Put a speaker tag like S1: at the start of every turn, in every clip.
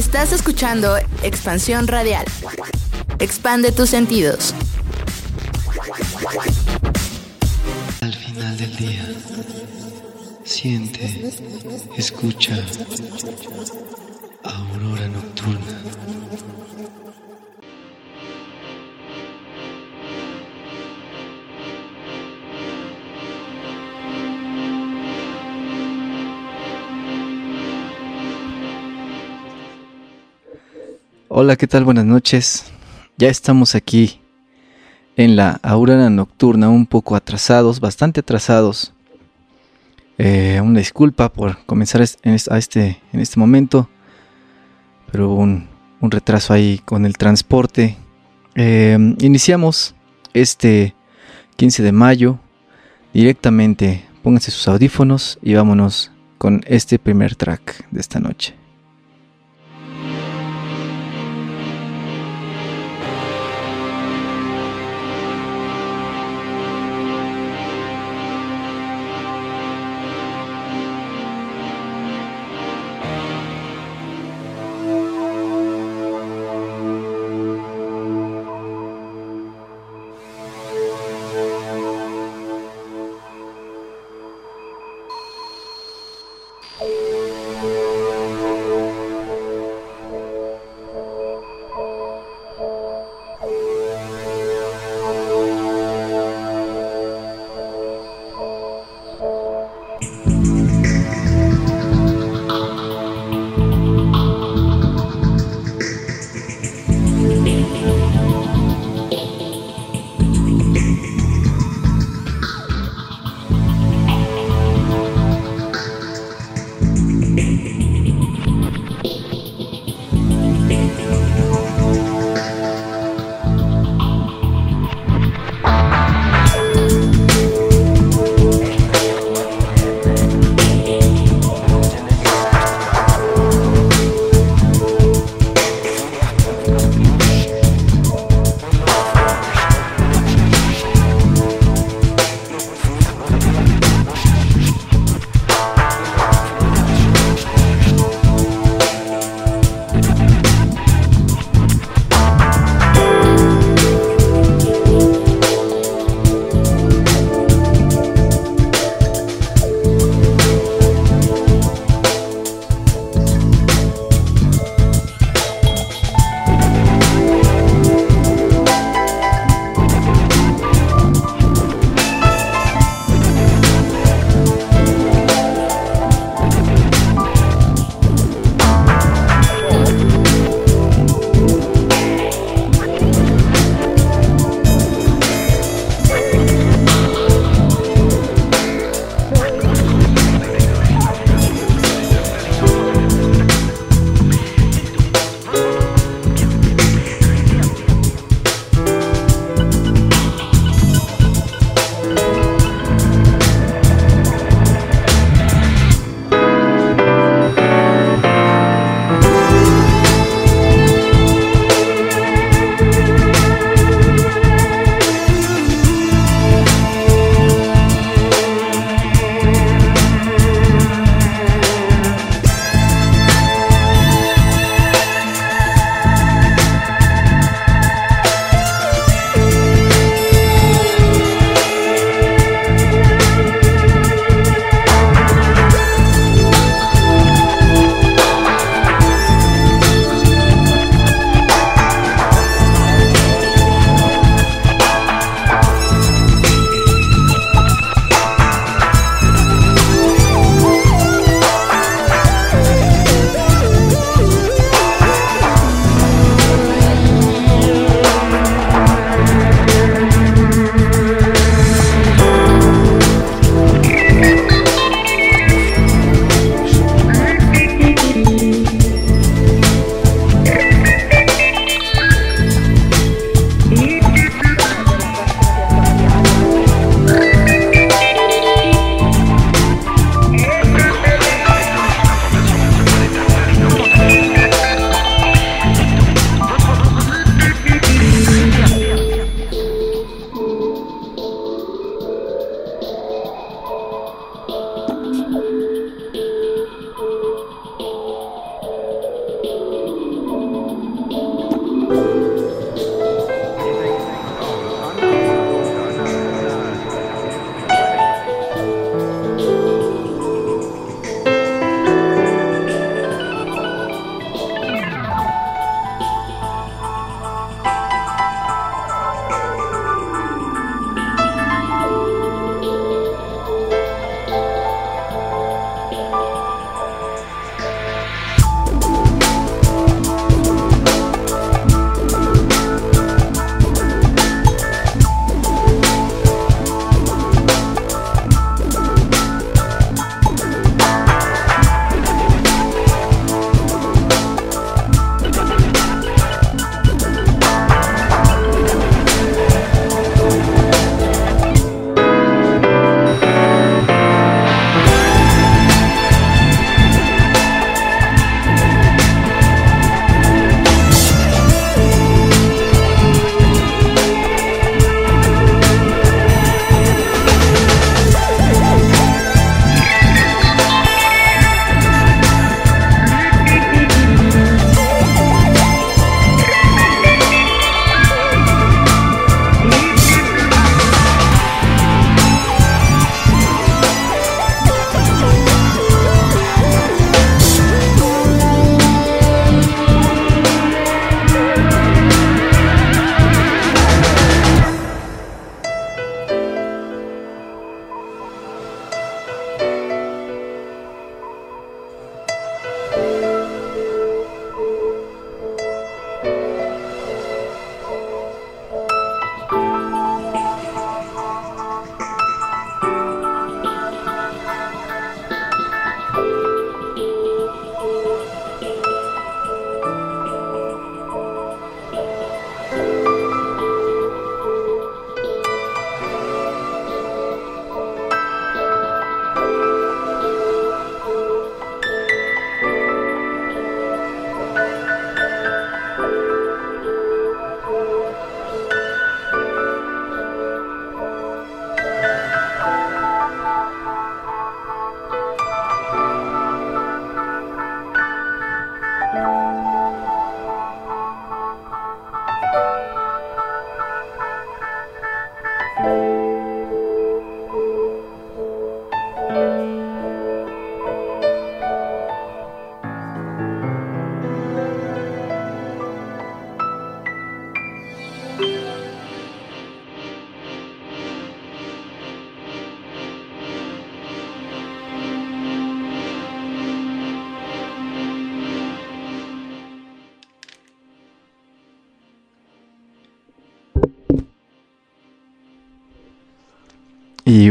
S1: Estás escuchando Expansión Radial. Expande tus sentidos.
S2: Al final del día, siente, escucha, aurora nocturna.
S3: Hola, ¿qué tal? Buenas noches. Ya estamos aquí en la aurora nocturna, un poco atrasados, bastante atrasados. Eh, una disculpa por comenzar en este, en este momento, pero hubo un, retraso ahí con el transporte. Eh, iniciamos este 15 de mayo directamente. Pónganse sus audífonos y vámonos con este primer track de esta noche.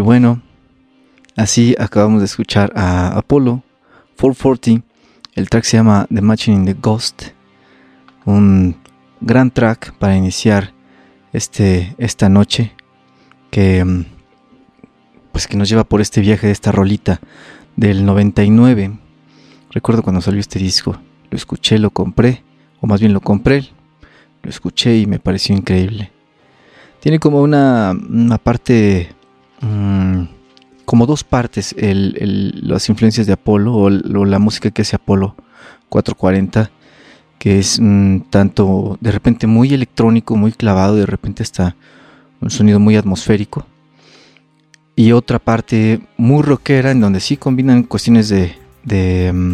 S3: Bueno, así acabamos de escuchar a Apollo 440. El track se llama The Matching in the Ghost. Un gran track para iniciar este, esta noche que mm, pues que nos lleva por este viaje de esta rolita del 99. Recuerdo cuando salió este disco, lo escuché, lo compré, o más bien lo compré, lo escuché y me pareció increíble. Tiene como una, parte, mm, como dos partes, las influencias de Apolo o, la música que hace Apolo 440, que es mm, tanto de repente muy electrónico, muy clavado, de repente está un sonido muy atmosférico. Y otra parte muy rockera en donde sí combinan cuestiones de, mm,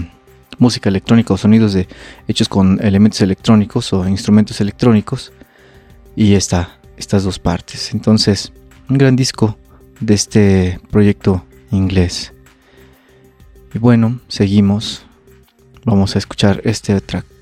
S3: música electrónica o sonidos de, hechos con elementos electrónicos o instrumentos electrónicos. Y está estas dos partes. Entonces, un gran disco de este proyecto inglés. Y bueno, seguimos. Vamos a escuchar este track.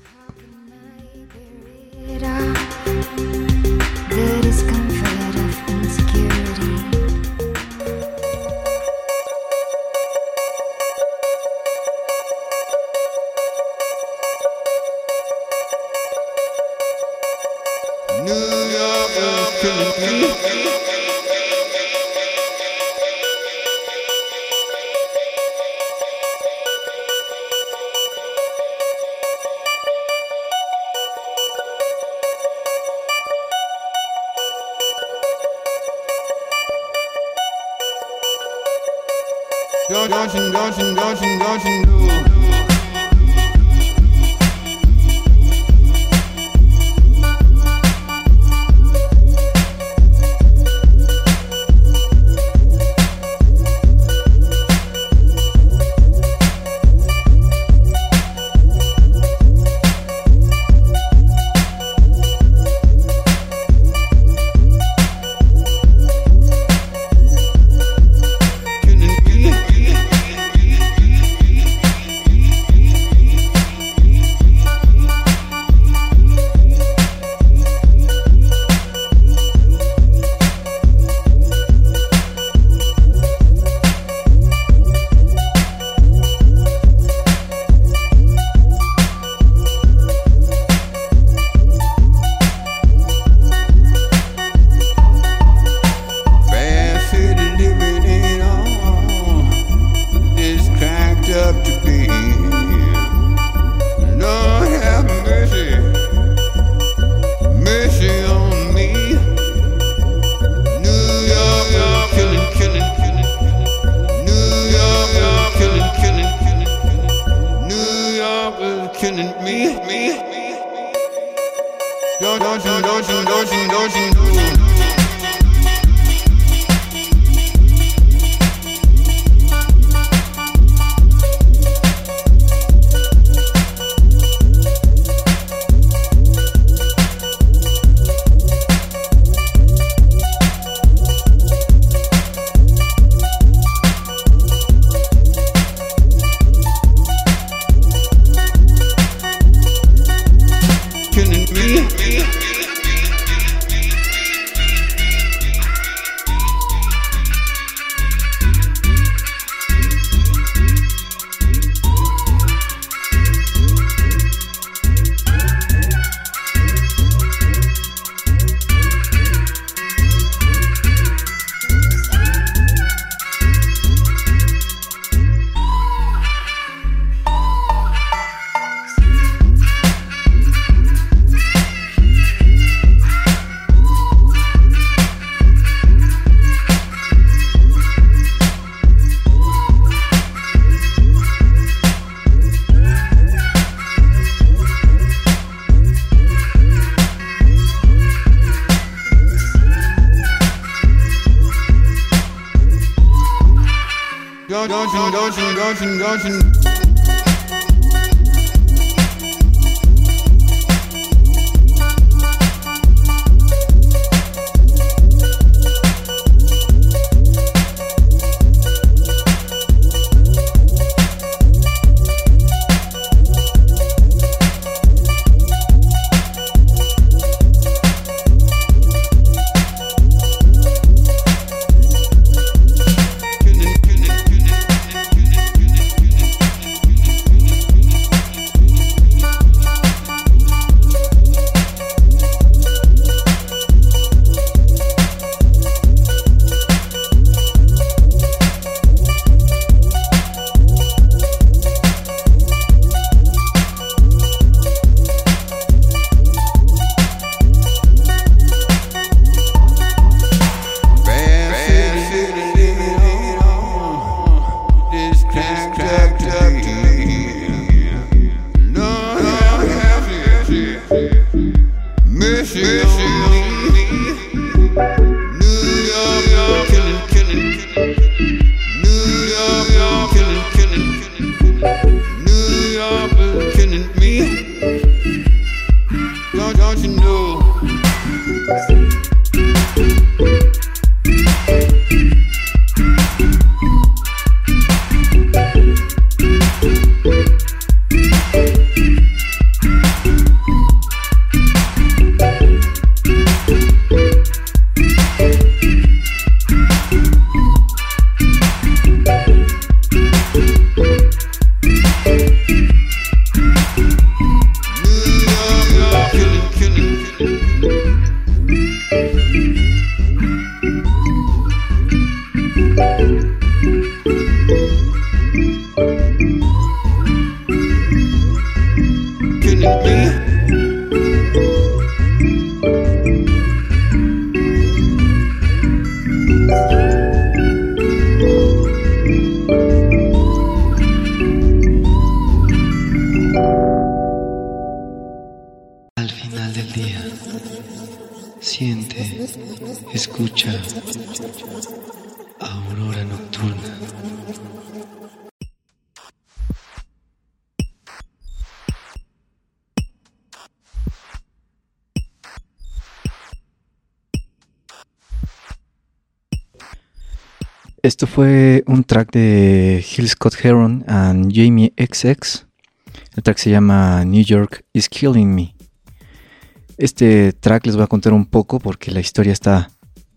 S2: Escucha Aurora Nocturna.
S3: Esto fue un track de Hill Scott Heron and Jamie XX. El track se llama New York is Killing Me. Este track les voy a contar un poco porque la historia está,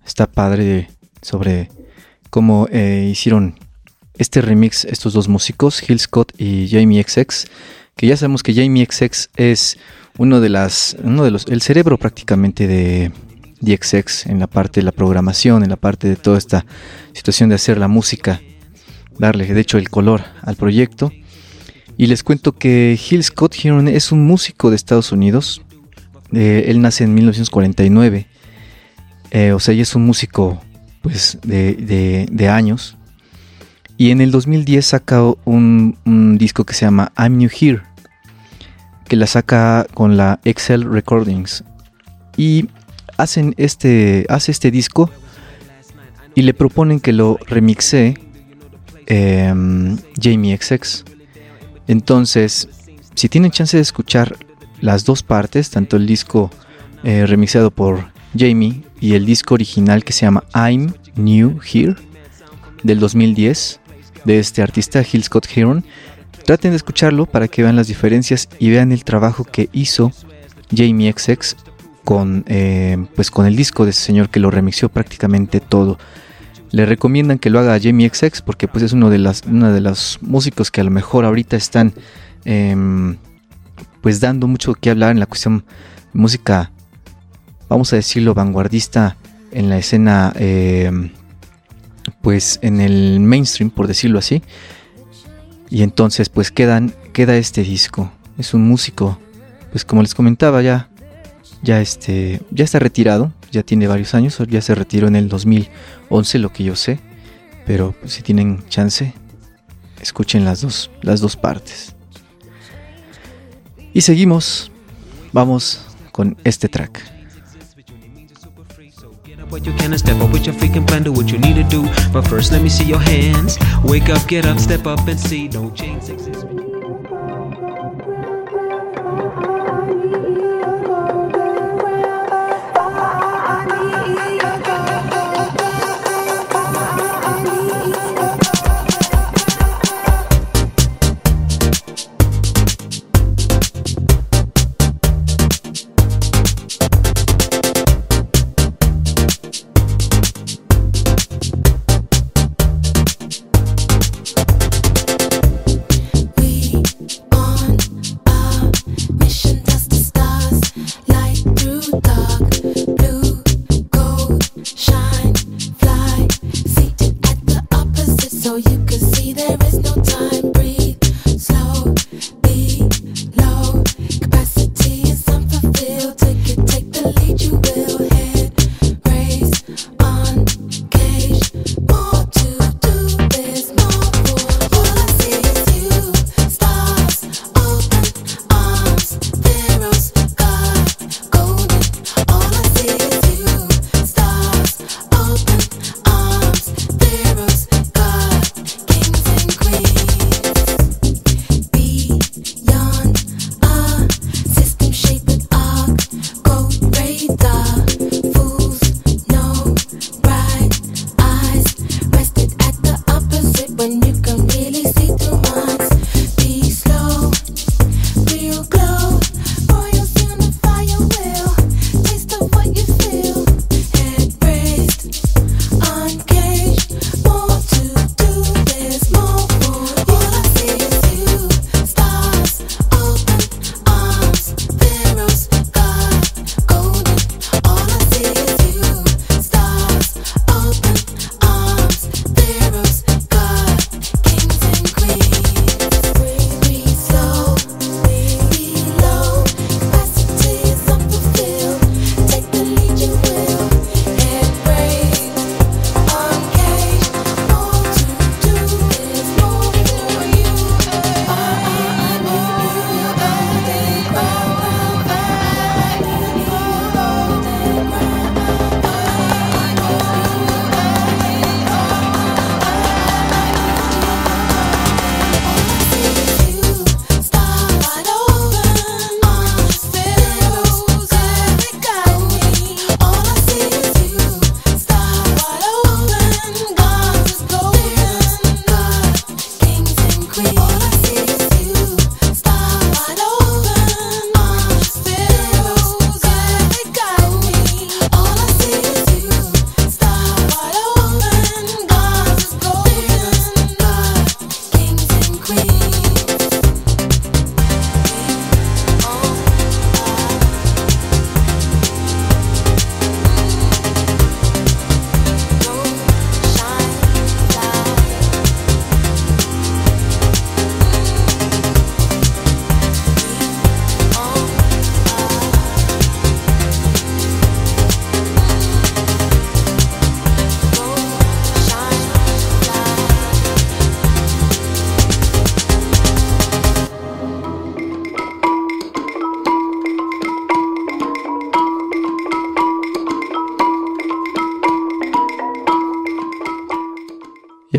S3: está padre sobre cómo eh, hicieron este remix estos dos músicos, Hill Scott y Jamie XX. Que ya sabemos que Jamie XX es uno de las, uno de los, el cerebro prácticamente de, DXX en la parte de la programación, en la parte de toda esta situación de hacer la música, darle de hecho el color al proyecto. Y les cuento que Hill Scott Heron es un músico de Estados Unidos. Eh, él nace en 1949. Eh, o sea, y es un músico pues de, años. Y en el 2010 saca un, disco que se llama I'm New Here. Que la saca con la Excel Recordings. Y hacen este, hace este disco y le proponen que lo remixe em, Jamie XX. Entonces, si tienen chance de escuchar las dos partes, tanto el disco eh, remixado por Jamie y el disco original que se llama I'm New Here del 2010 de este artista Hill Scott Heron, traten de escucharlo para que vean las diferencias y vean el trabajo que hizo Jamie XX con, eh, pues con el disco de ese señor que lo remixió prácticamente todo. Le recomiendan que lo haga Jamie XX porque pues es uno de, las, de los músicos que a lo mejor ahorita están em, pues dando mucho que hablar en la cuestión música, vamos a decirlo, vanguardista en la escena, em, pues en el mainstream, por decirlo así. Y entonces pues quedan, queda este disco. Es un músico, pues como les comentaba ya, ya, este, ya está retirado, ya tiene varios años, ya se retiró en el 2011, lo que yo sé. Pero pues, si tienen chance, escuchen las dos, las dos partes. Y seguimos, vamos con este track. What you can and step up with your freaking plan, do what you need to do. But first, let me see your hands. Wake up, get up, step up and see no chains exist.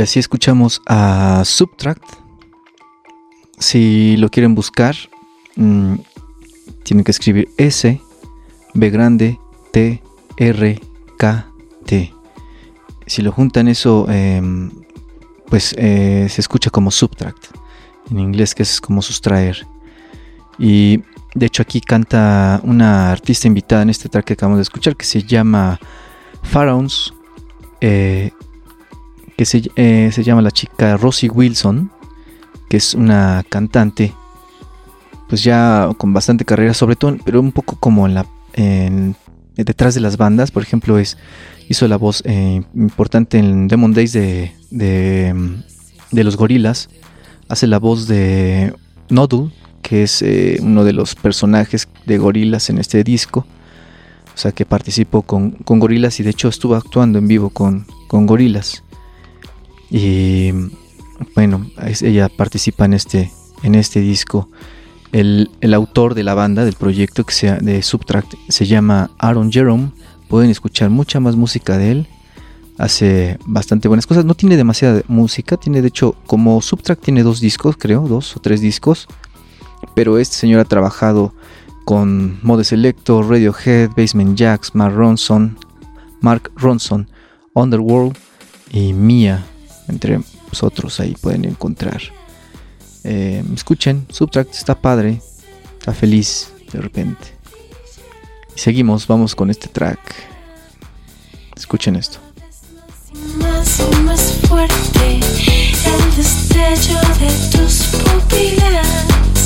S3: Así escuchamos a Subtract. Si lo quieren buscar, mmm, tienen que escribir S, B grande, T, R, K, T. Si lo juntan eso, eh, pues eh, se escucha como subtract. En inglés que es como sustraer. Y de hecho aquí canta una artista invitada en este track que acabamos de escuchar que se llama Pharaohs. Eh, que se, eh, se, llama la chica Rosie Wilson. Que es una cantante. Pues ya con bastante carrera, sobre todo, pero un poco como en la, detrás de las bandas. Por ejemplo, es hizo la voz eh, importante en Demon Days de, de, los gorilas. Hace la voz de Nodul, que es eh, uno de los personajes de gorilas en este disco. O sea que participó con, con gorilas y de hecho estuvo actuando en vivo con, con gorilas. Y bueno, ella participa en este, en este disco. El, el, autor de la banda, del proyecto que sea de Subtract, se llama Aaron Jerome. Pueden escuchar mucha más música de él. Hace bastante buenas cosas. No tiene demasiada música. Tiene, de hecho, como Subtract tiene dos discos, creo, dos o tres discos. Pero este señor ha trabajado con Mode Selector, Radiohead, Basement Jacks, Mark Ronson, Mark Ronson, Underworld y Mia, entre otros ahí pueden encontrar. Eh, escuchen, Subtract está padre, está feliz de repente. Y seguimos, vamos con este track. Escuchen esto.
S4: Más fuerte el destello de tus pupilas.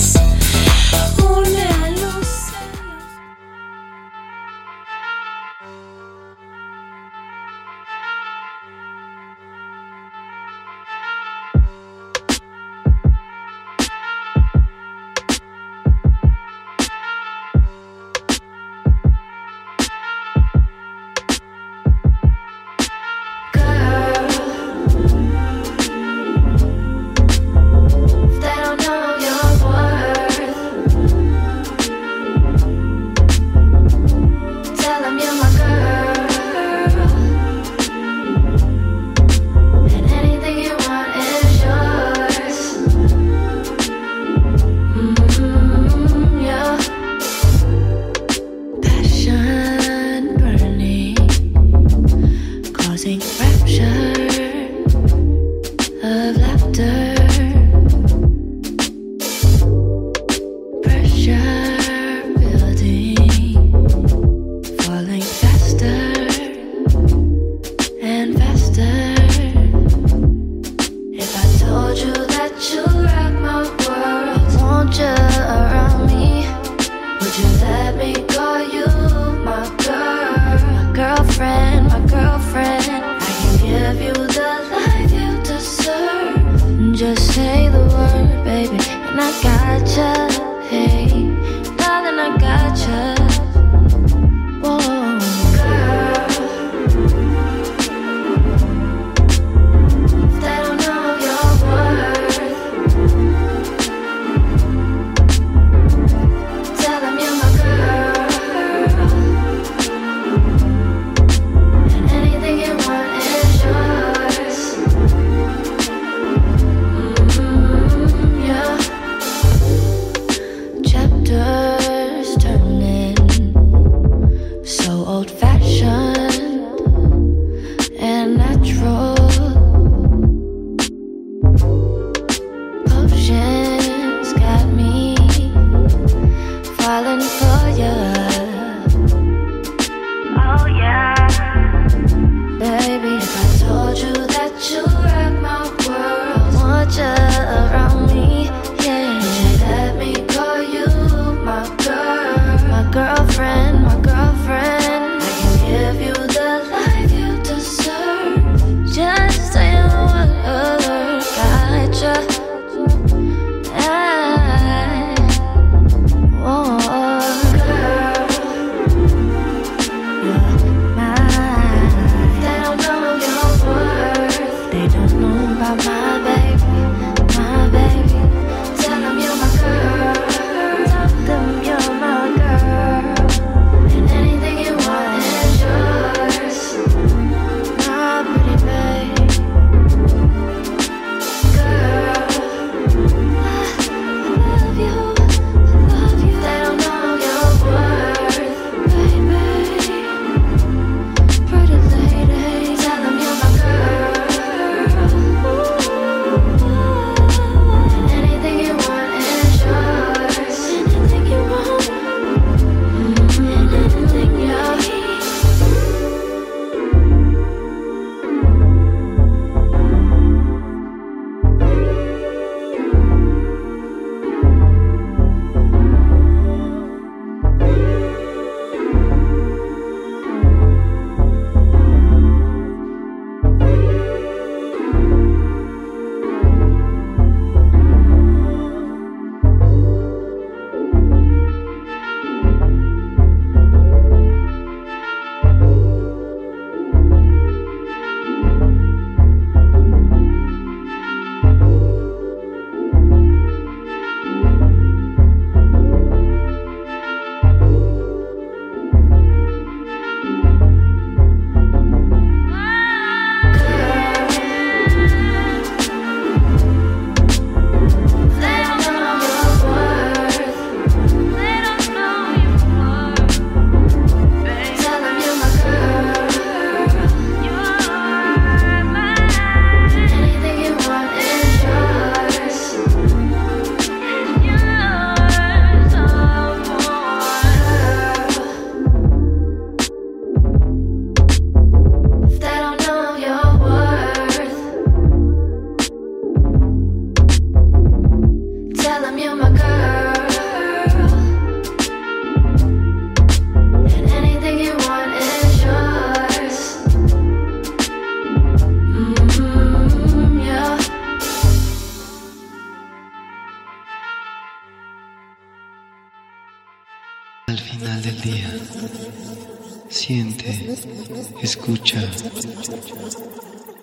S4: my
S2: mind.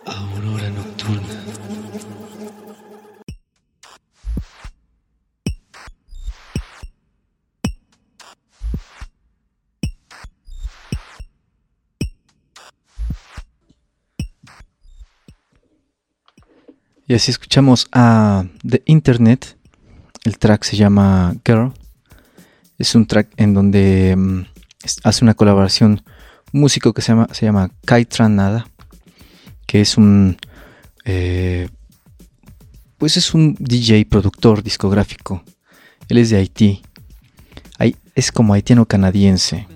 S2: Aurora nocturna.
S3: Y así escuchamos a The Internet. El track se llama Girl. Es un track en donde mm, hace una colaboración un músico que se llama, se llama Kaitran Nada, que es un eh, pues es un DJ productor discográfico. Él es de Haití. Es como haitiano canadiense.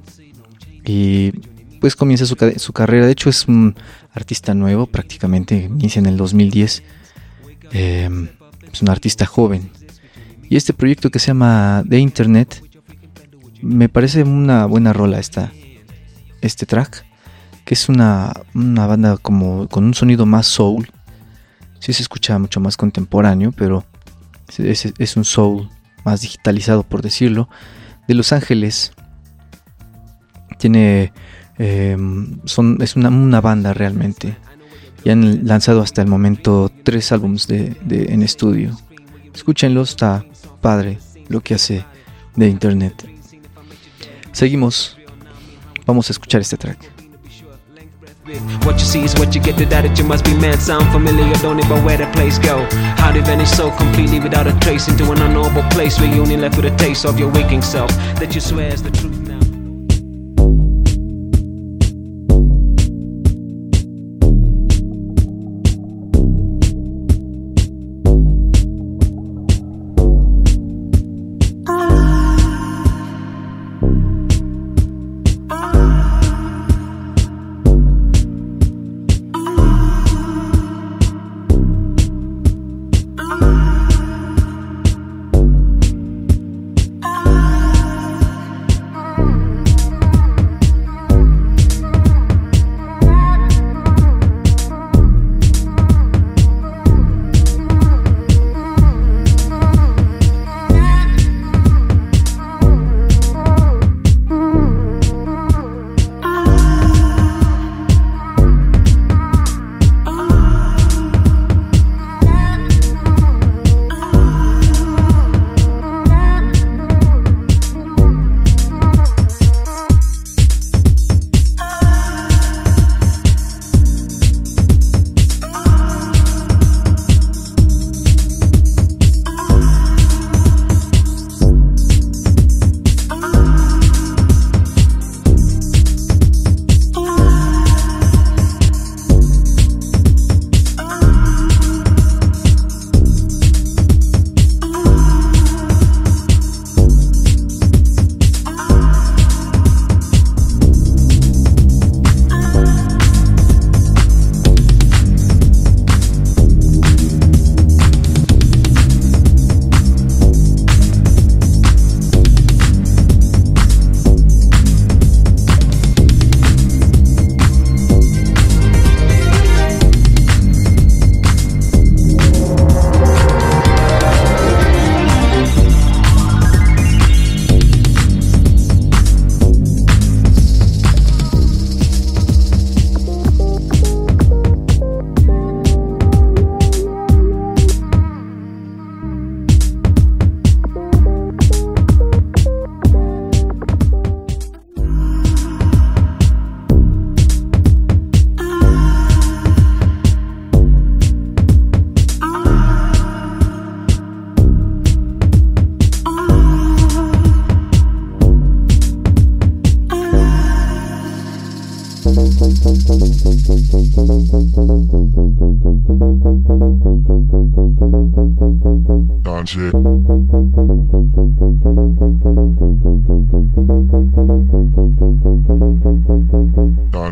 S3: Y pues comienza su, su carrera. De hecho es un artista nuevo, prácticamente inicia en el 2010. Eh, es un artista joven. Y este proyecto que se llama The Internet, me parece una buena rola esta, este track, que es una, una banda como con un sonido más soul. Sí se escucha mucho más contemporáneo, pero es, es- un soul más digitalizado, por decirlo. De Los Ángeles. Tiene... eh, son, es una, una banda realmente y han lanzado hasta el momento tres álbumes de- en estudio. Escúchenlo, está padre lo que hace de internet. Seguimos, vamos a escuchar este track.
S5: What you see is what you get. To that it you must be mad. Sound familiar don't even where the place go. How they vanish so completely without a trace into an unknowable place where you only left with a taste of your waking self. That you swear is the truth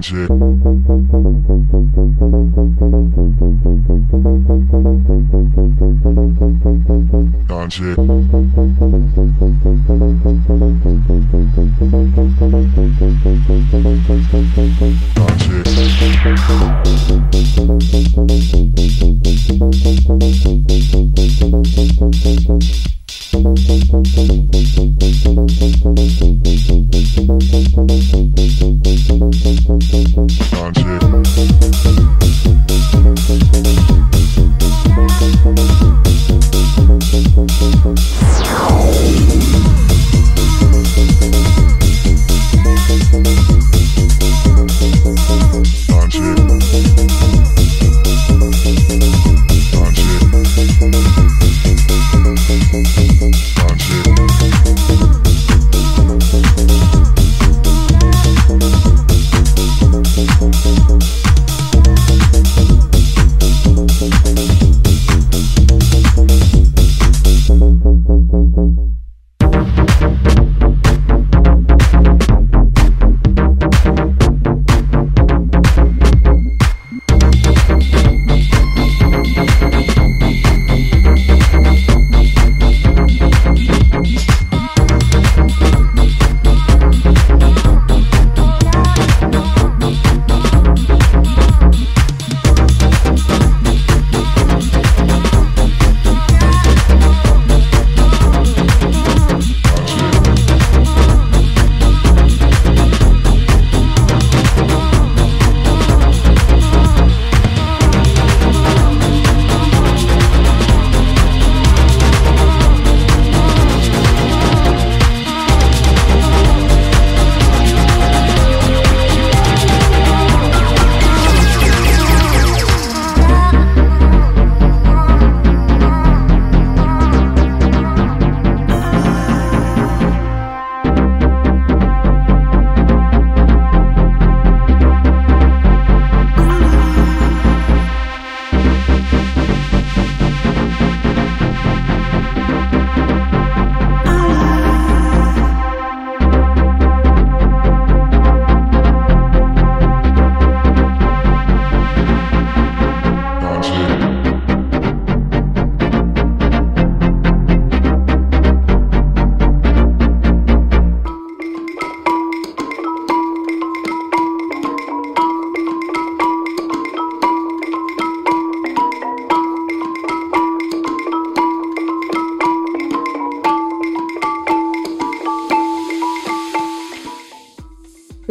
S6: Project. Project. Project.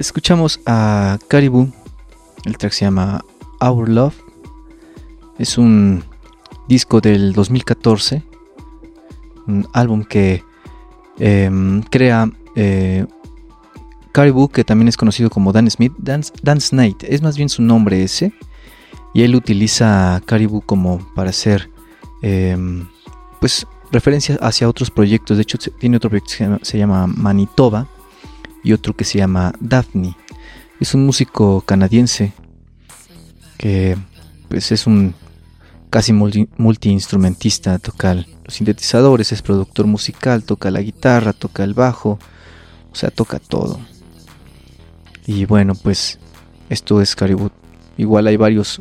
S3: Escuchamos a Caribou, el track se llama Our Love, es un disco del 2014, un álbum que em, crea eh, Caribou, que también es conocido como Dan Smith, Dance, Dance Night, es más bien su nombre ese, y él utiliza Caribou como para hacer em, pues referencias hacia otros proyectos, de hecho tiene otro proyecto que se llama Manitoba, y otro que se llama Daphne. Es un músico canadiense que pues es un casi multiinstrumentista, toca los sintetizadores, es productor musical, toca la guitarra, toca el bajo, o sea, toca todo. Y bueno, pues esto es Caribou. Igual hay varios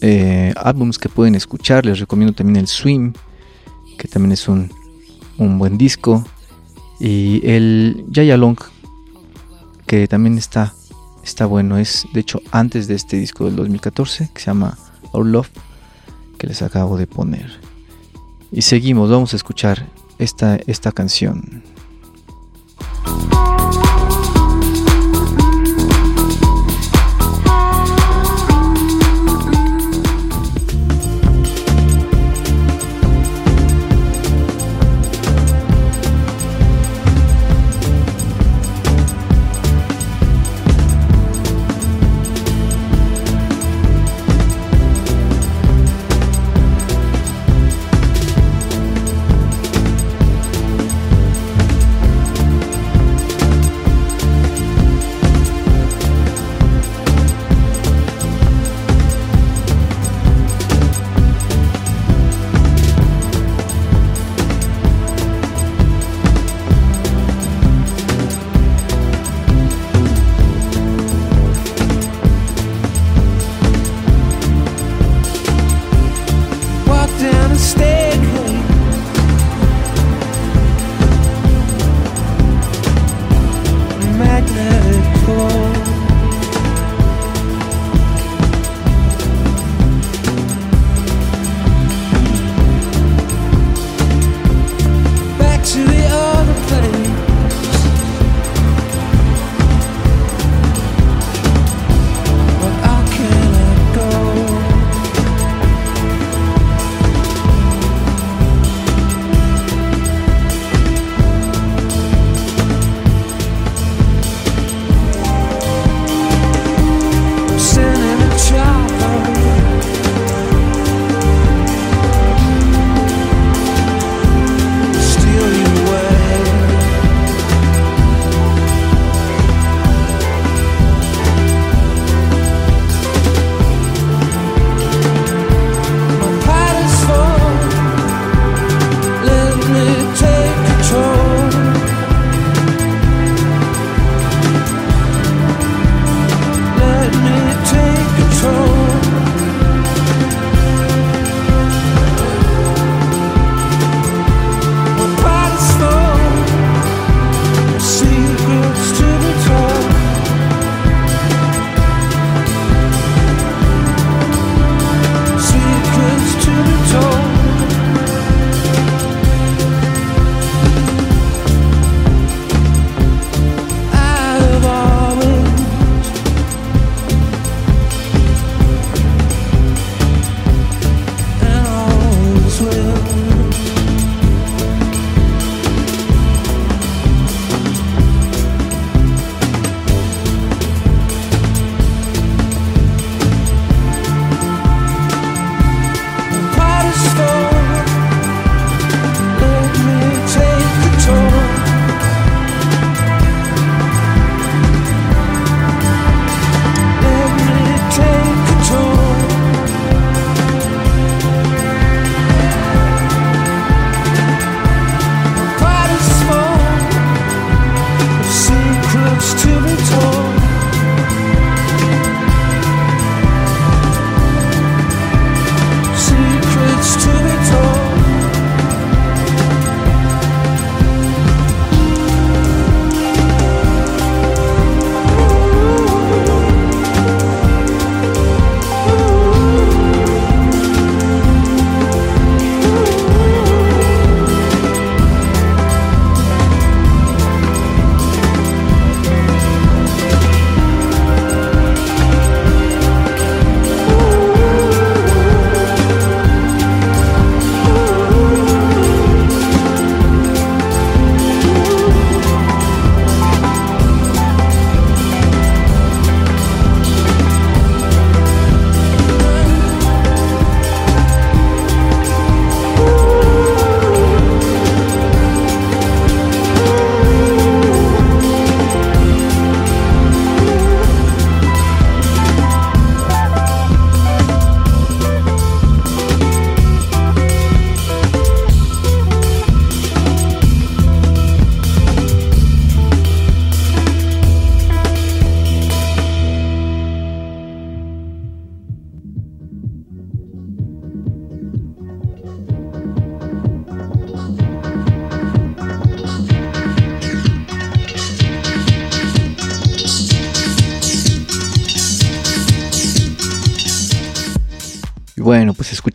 S3: eh, álbumes que pueden escuchar, les recomiendo también el Swim, que también es un, un buen disco. Y el Jaya Long, que también está, está bueno. Es de hecho antes de este disco del 2014 que se llama Our Love que les acabo de poner. Y seguimos, vamos a escuchar esta, esta canción.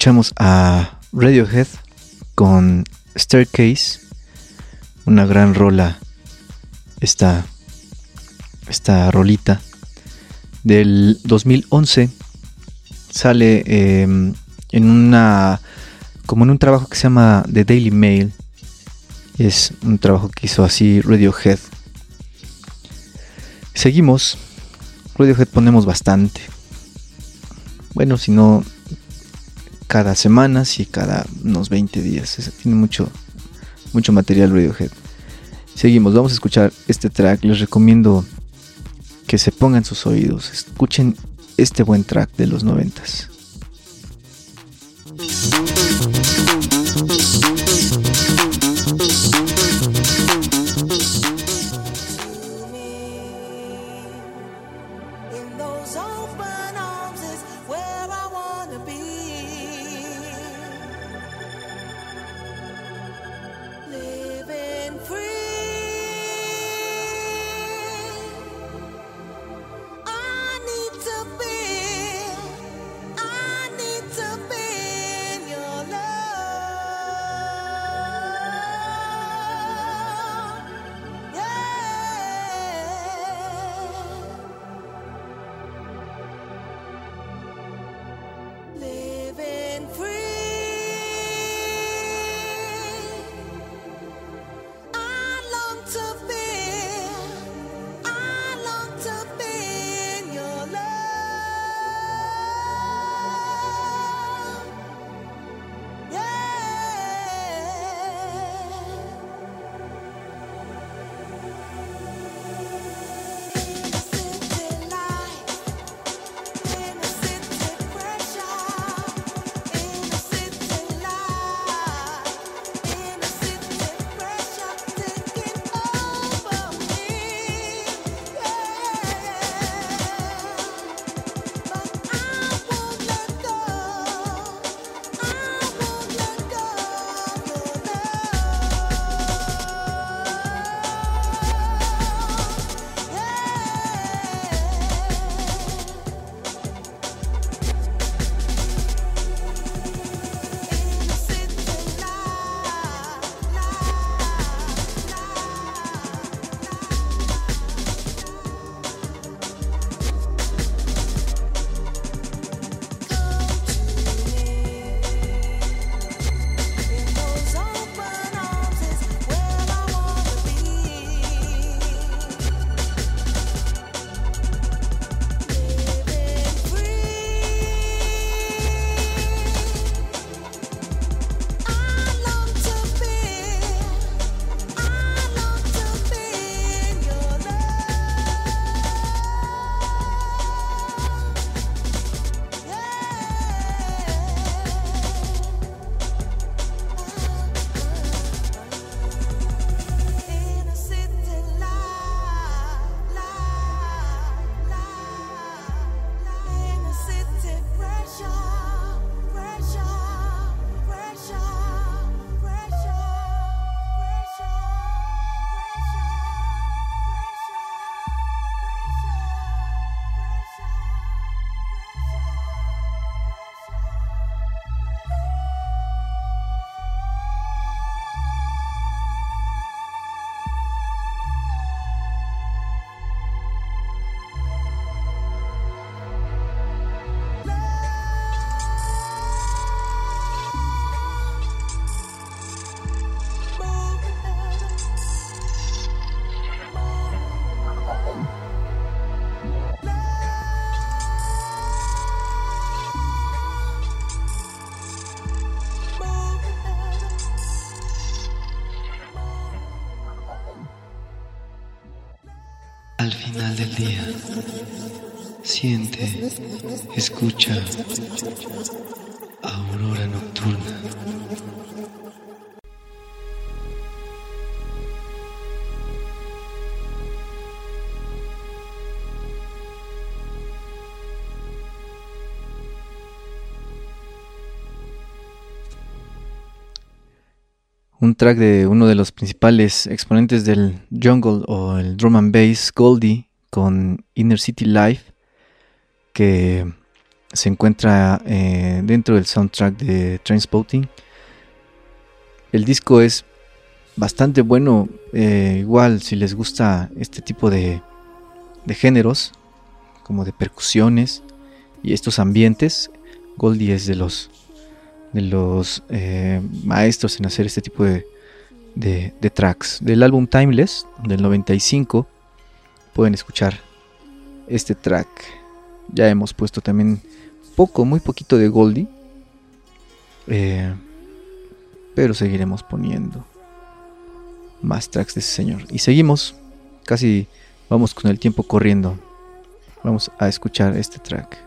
S7: Escuchamos a Radiohead con Staircase, una gran rola, esta, esta rolita del 2011 sale eh, en una como en un trabajo que se llama The Daily Mail. Es un trabajo que hizo así Radiohead. Seguimos. Radiohead ponemos bastante. Bueno si no cada semana si cada unos 20 días. Es- tiene mucho mucho material Radiohead. Seguimos vamos a escuchar este track. Les recomiendo que se pongan sus oídos, escuchen este buen track de los noventas.
S3: Final del día, siente, escucha, aurora nocturna.
S7: Un track de uno de los principales exponentes del jungle o el drum and bass, Goldie, con Inner City Life, que
S3: se encuentra eh, dentro del soundtrack de Trainspotting. El disco es bastante bueno, eh, igual si les gusta este tipo de, de géneros, como de percusiones y estos ambientes, Goldie es de los de los eh, maestros en hacer este tipo de, de, de tracks. Del álbum Timeless del 95 pueden escuchar este track. Ya hemos puesto también poco, muy poquito de Goldie. eh, pero seguiremos poniendo más tracks de ese señor. Y seguimos, casi vamos con el tiempo corriendo. Vamos a escuchar este track.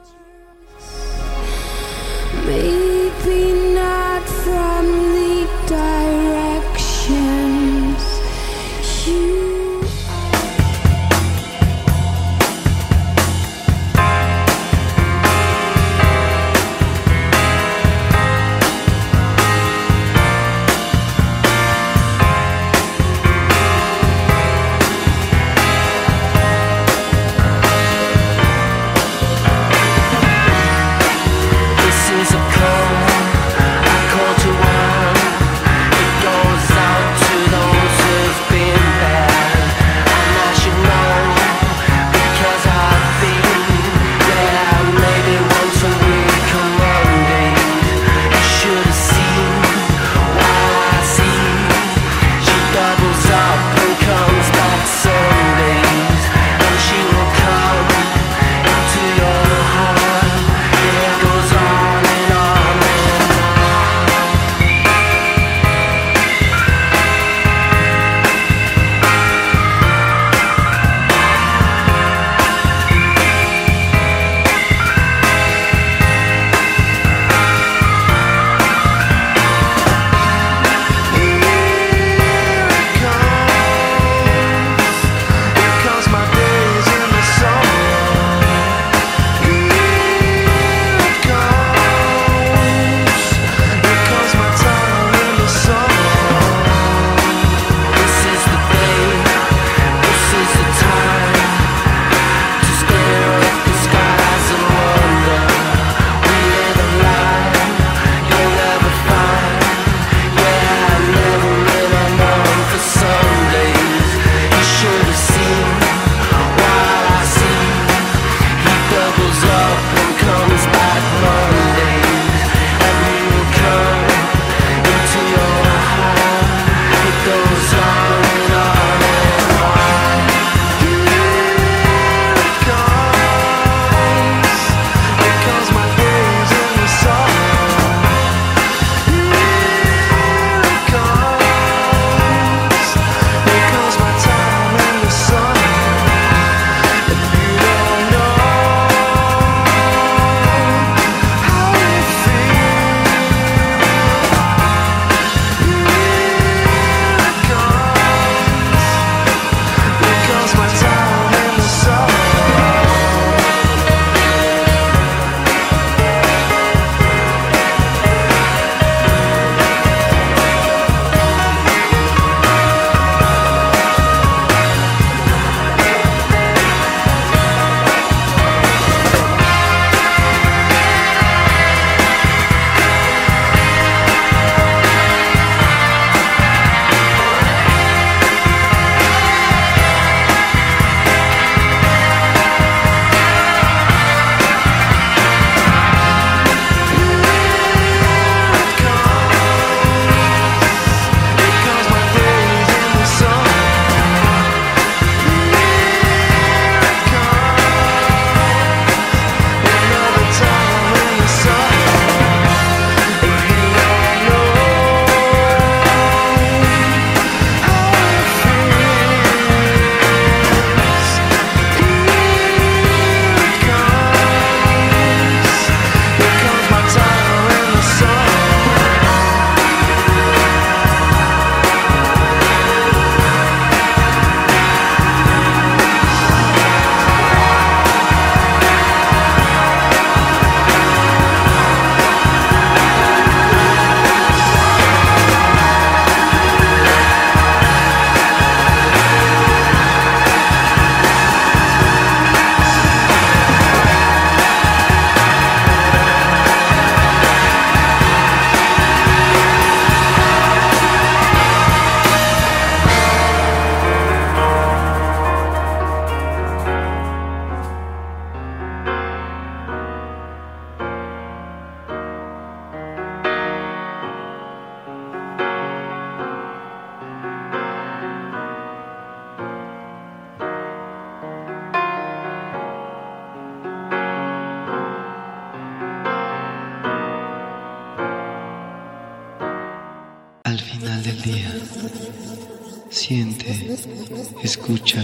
S2: Escucha,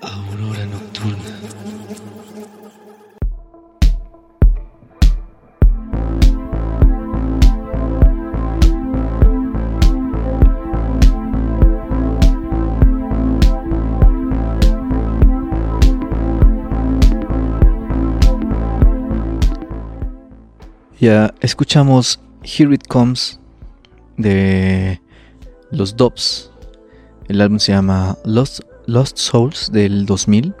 S2: aurora nocturna.
S3: Ya escuchamos Here It Comes de los Dobbs. El álbum se llama Lost, Lost Souls del 2000.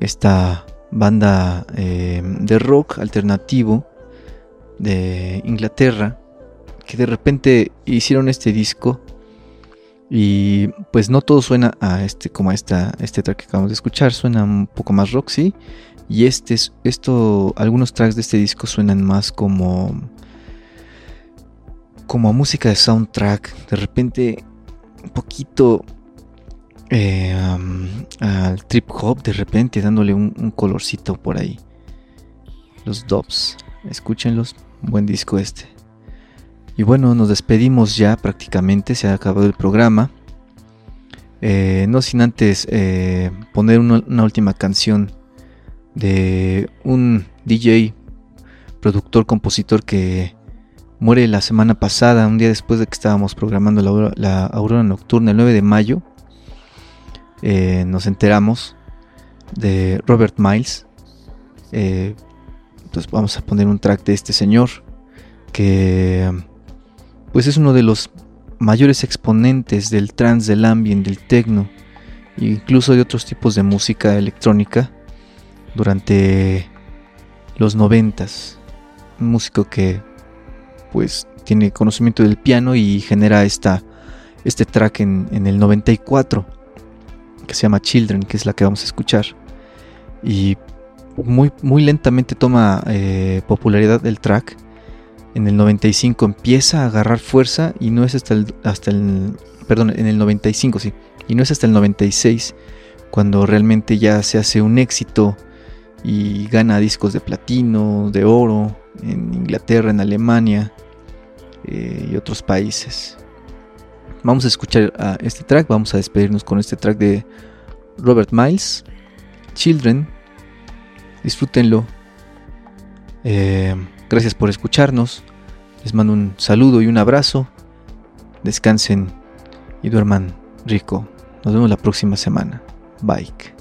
S3: Esta banda eh, de rock alternativo de Inglaterra que de repente hicieron este disco y pues no todo suena a este como a esta, este track que acabamos de escuchar, suena un poco más rock, sí, y este es- esto algunos tracks de este disco suenan más como como a música de soundtrack, de repente un poquito eh, al trip hop, de repente dándole un, un colorcito por ahí. Los Dobbs, escúchenlos, buen disco este. Y bueno, nos despedimos ya prácticamente, se ha acabado el programa. Eh, no sin antes eh, poner una, una última canción de un DJ, productor, compositor que muere la semana pasada, un día después de que estábamos programando la, aurora- nocturna, el 9 de mayo. eh, nos enteramos de Robert Miles. Eh, entonces vamos a poner un track de este señor que pues es uno de los mayores exponentes del trance, del ambient, del techno e incluso de otros tipos de música electrónica durante los noventas. Un músico que pues tiene conocimiento del piano y genera esta, este track en, en el 94 que se llama Children, que es la que vamos a escuchar. Y muy, muy lentamente toma eh, popularidad el track. En el 95 empieza a agarrar fuerza y no es hasta el, hasta el perdón, en el 95 sí, y no es hasta el 96 cuando realmente ya se hace un éxito y gana discos de platino, de oro en Inglaterra, en Alemania eh, y otros países. Vamos a escuchar a este track, vamos a despedirnos con este track de Robert Miles, Children. Disfrútenlo. Eh, gracias por escucharnos. Les mando un saludo y un abrazo. Descansen y duerman rico. Nos vemos la próxima semana. Bye.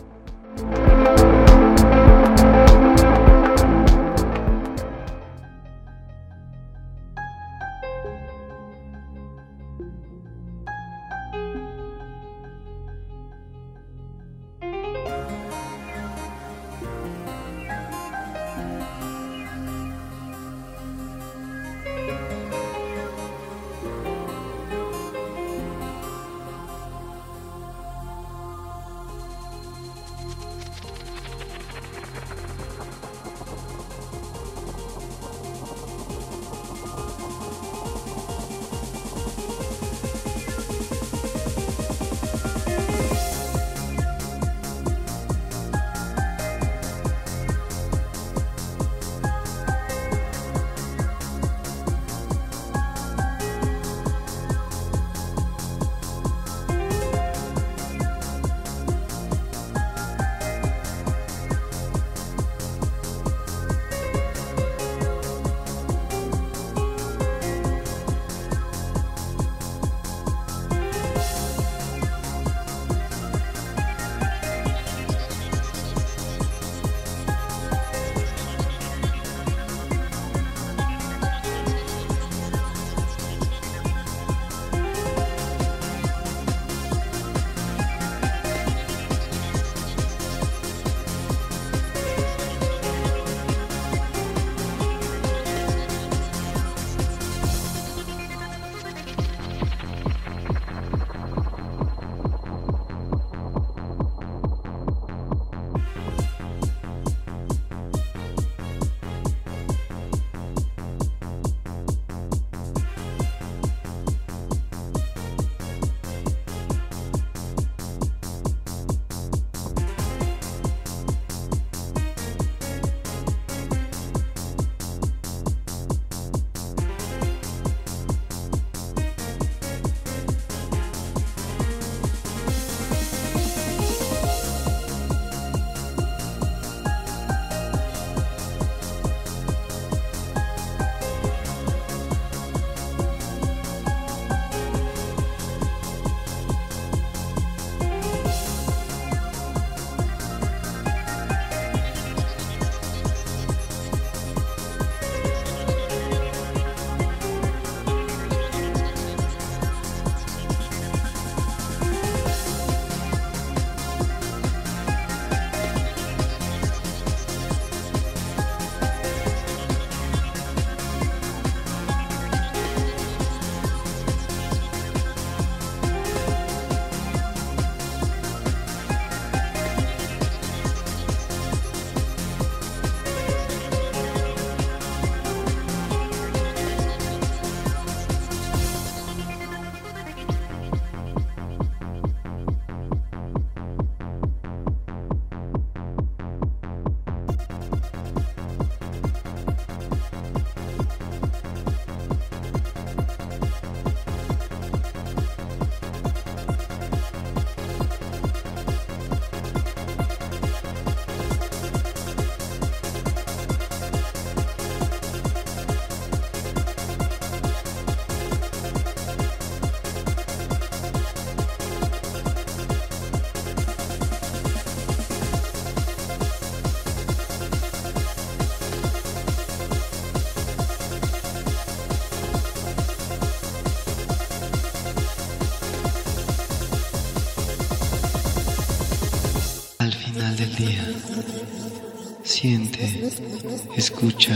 S8: Escucha.